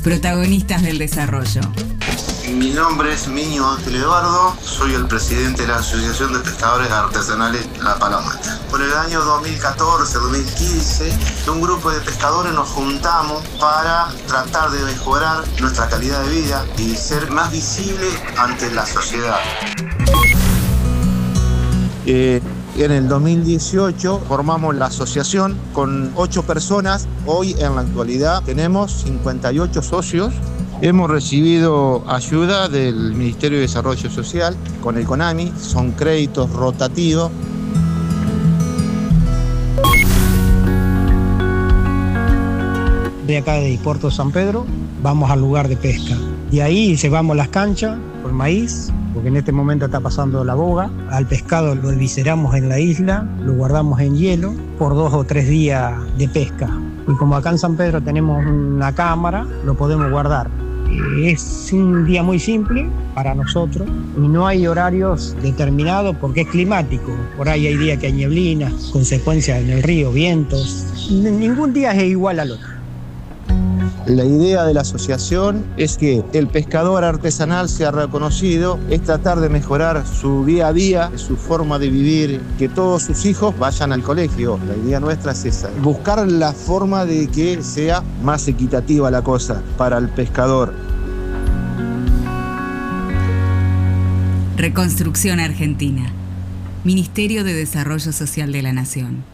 protagonistas del desarrollo. Mi nombre es Miño Ángel Eduardo, soy el presidente de la Asociación de Pescadores Artesanales La Palometa. Por el año 2014-2015, un grupo de pescadores nos juntamos para tratar de mejorar nuestra calidad de vida y ser más visible ante la sociedad. Eh, en el 2018 formamos la asociación con ocho personas. Hoy en la actualidad tenemos 58 socios Hemos recibido ayuda del Ministerio de Desarrollo Social con el CONAMI, son créditos rotativos. De acá de Puerto San Pedro vamos al lugar de pesca y ahí llevamos las canchas con maíz, porque en este momento está pasando la boga. Al pescado lo visceramos en la isla, lo guardamos en hielo por dos o tres días de pesca. Y como acá en San Pedro tenemos una cámara, lo podemos guardar es un día muy simple para nosotros y no hay horarios determinados porque es climático. Por ahí hay días que hay neblinas, consecuencias en el río, vientos. Ningún día es igual al otro. La idea de la asociación es que el pescador artesanal sea reconocido, es tratar de mejorar su día a día, su forma de vivir, que todos sus hijos vayan al colegio. La idea nuestra es esa, buscar la forma de que sea más equitativa la cosa para el pescador. Reconstrucción Argentina. Ministerio de Desarrollo Social de la Nación.